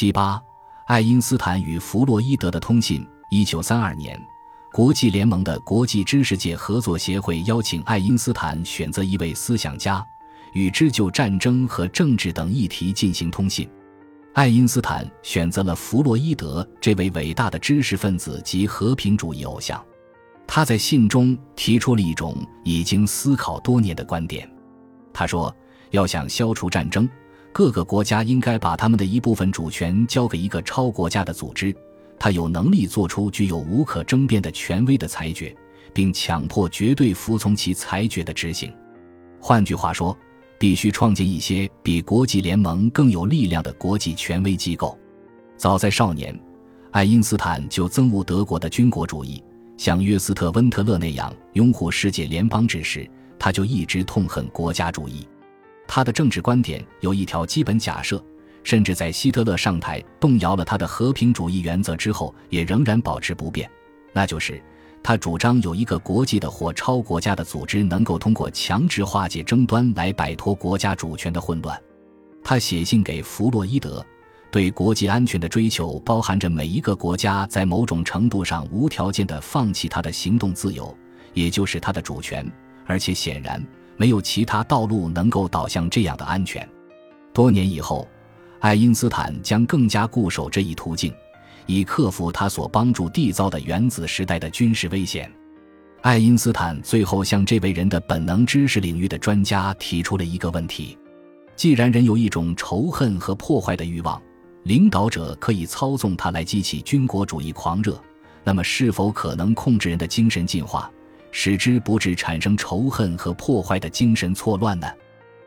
七八，爱因斯坦与弗洛伊德的通信。一九三二年，国际联盟的国际知识界合作协会邀请爱因斯坦选择一位思想家，与之就战争和政治等议题进行通信。爱因斯坦选择了弗洛伊德这位伟大的知识分子及和平主义偶像。他在信中提出了一种已经思考多年的观点。他说：“要想消除战争，各个国家应该把他们的一部分主权交给一个超国家的组织，他有能力做出具有无可争辩的权威的裁决，并强迫绝对服从其裁决的执行。换句话说。”必须创建一些比国际联盟更有力量的国际权威机构。早在少年，爱因斯坦就憎恶德国的军国主义，像约斯特·温特勒那样拥护世界联邦制时，他就一直痛恨国家主义。他的政治观点有一条基本假设，甚至在希特勒上台动摇了他的和平主义原则之后，也仍然保持不变，那就是。他主张有一个国际的或超国家的组织，能够通过强制化解争端来摆脱国家主权的混乱。他写信给弗洛伊德，对国际安全的追求包含着每一个国家在某种程度上无条件地放弃他的行动自由，也就是他的主权，而且显然没有其他道路能够导向这样的安全。多年以后，爱因斯坦将更加固守这一途径。以克服他所帮助缔造的原子时代的军事危险，爱因斯坦最后向这位人的本能知识领域的专家提出了一个问题：既然人有一种仇恨和破坏的欲望，领导者可以操纵他来激起军国主义狂热，那么是否可能控制人的精神进化，使之不致产生仇恨和破坏的精神错乱呢？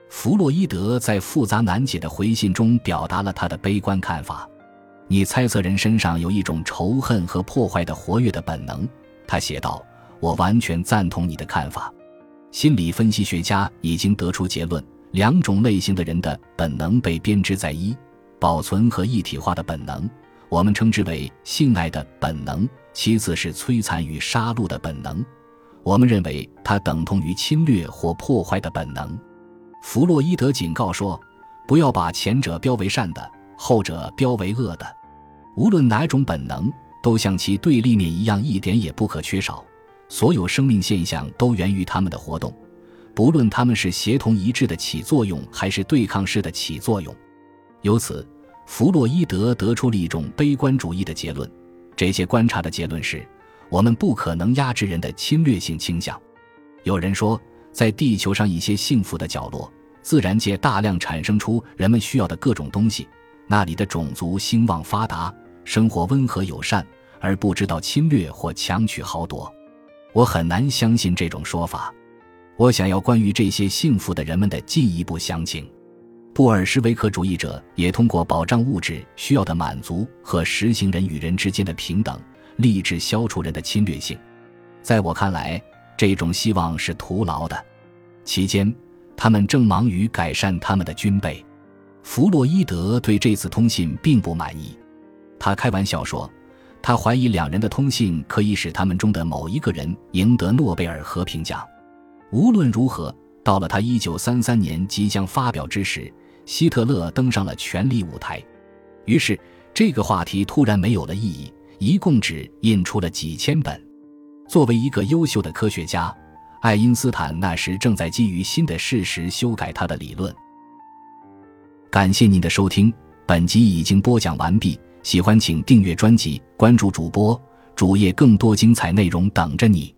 弗洛伊德在复杂难解的回信中表达了他的悲观看法。你猜测人身上有一种仇恨和破坏的活跃的本能，他写道：“我完全赞同你的看法。心理分析学家已经得出结论，两种类型的人的本能被编织在一：保存和一体化的本能，我们称之为性爱的本能；其次是摧残与杀戮的本能，我们认为它等同于侵略或破坏的本能。”弗洛伊德警告说：“不要把前者标为善的。”后者标为恶的，无论哪种本能，都像其对立面一样，一点也不可缺少。所有生命现象都源于他们的活动，不论他们是协同一致的起作用，还是对抗式的起作用。由此，弗洛伊德得出了一种悲观主义的结论。这些观察的结论是：我们不可能压制人的侵略性倾向。有人说，在地球上一些幸福的角落，自然界大量产生出人们需要的各种东西。那里的种族兴旺发达，生活温和友善，而不知道侵略或强取豪夺。我很难相信这种说法。我想要关于这些幸福的人们的进一步详情。布尔什维克主义者也通过保障物质需要的满足和实行人与人之间的平等，立志消除人的侵略性。在我看来，这种希望是徒劳的。期间，他们正忙于改善他们的军备。弗洛伊德对这次通信并不满意，他开玩笑说，他怀疑两人的通信可以使他们中的某一个人赢得诺贝尔和平奖。无论如何，到了他1933年即将发表之时，希特勒登上了权力舞台，于是这个话题突然没有了意义。一共只印出了几千本。作为一个优秀的科学家，爱因斯坦那时正在基于新的事实修改他的理论。感谢您的收听，本集已经播讲完毕。喜欢请订阅专辑，关注主播主页，更多精彩内容等着你。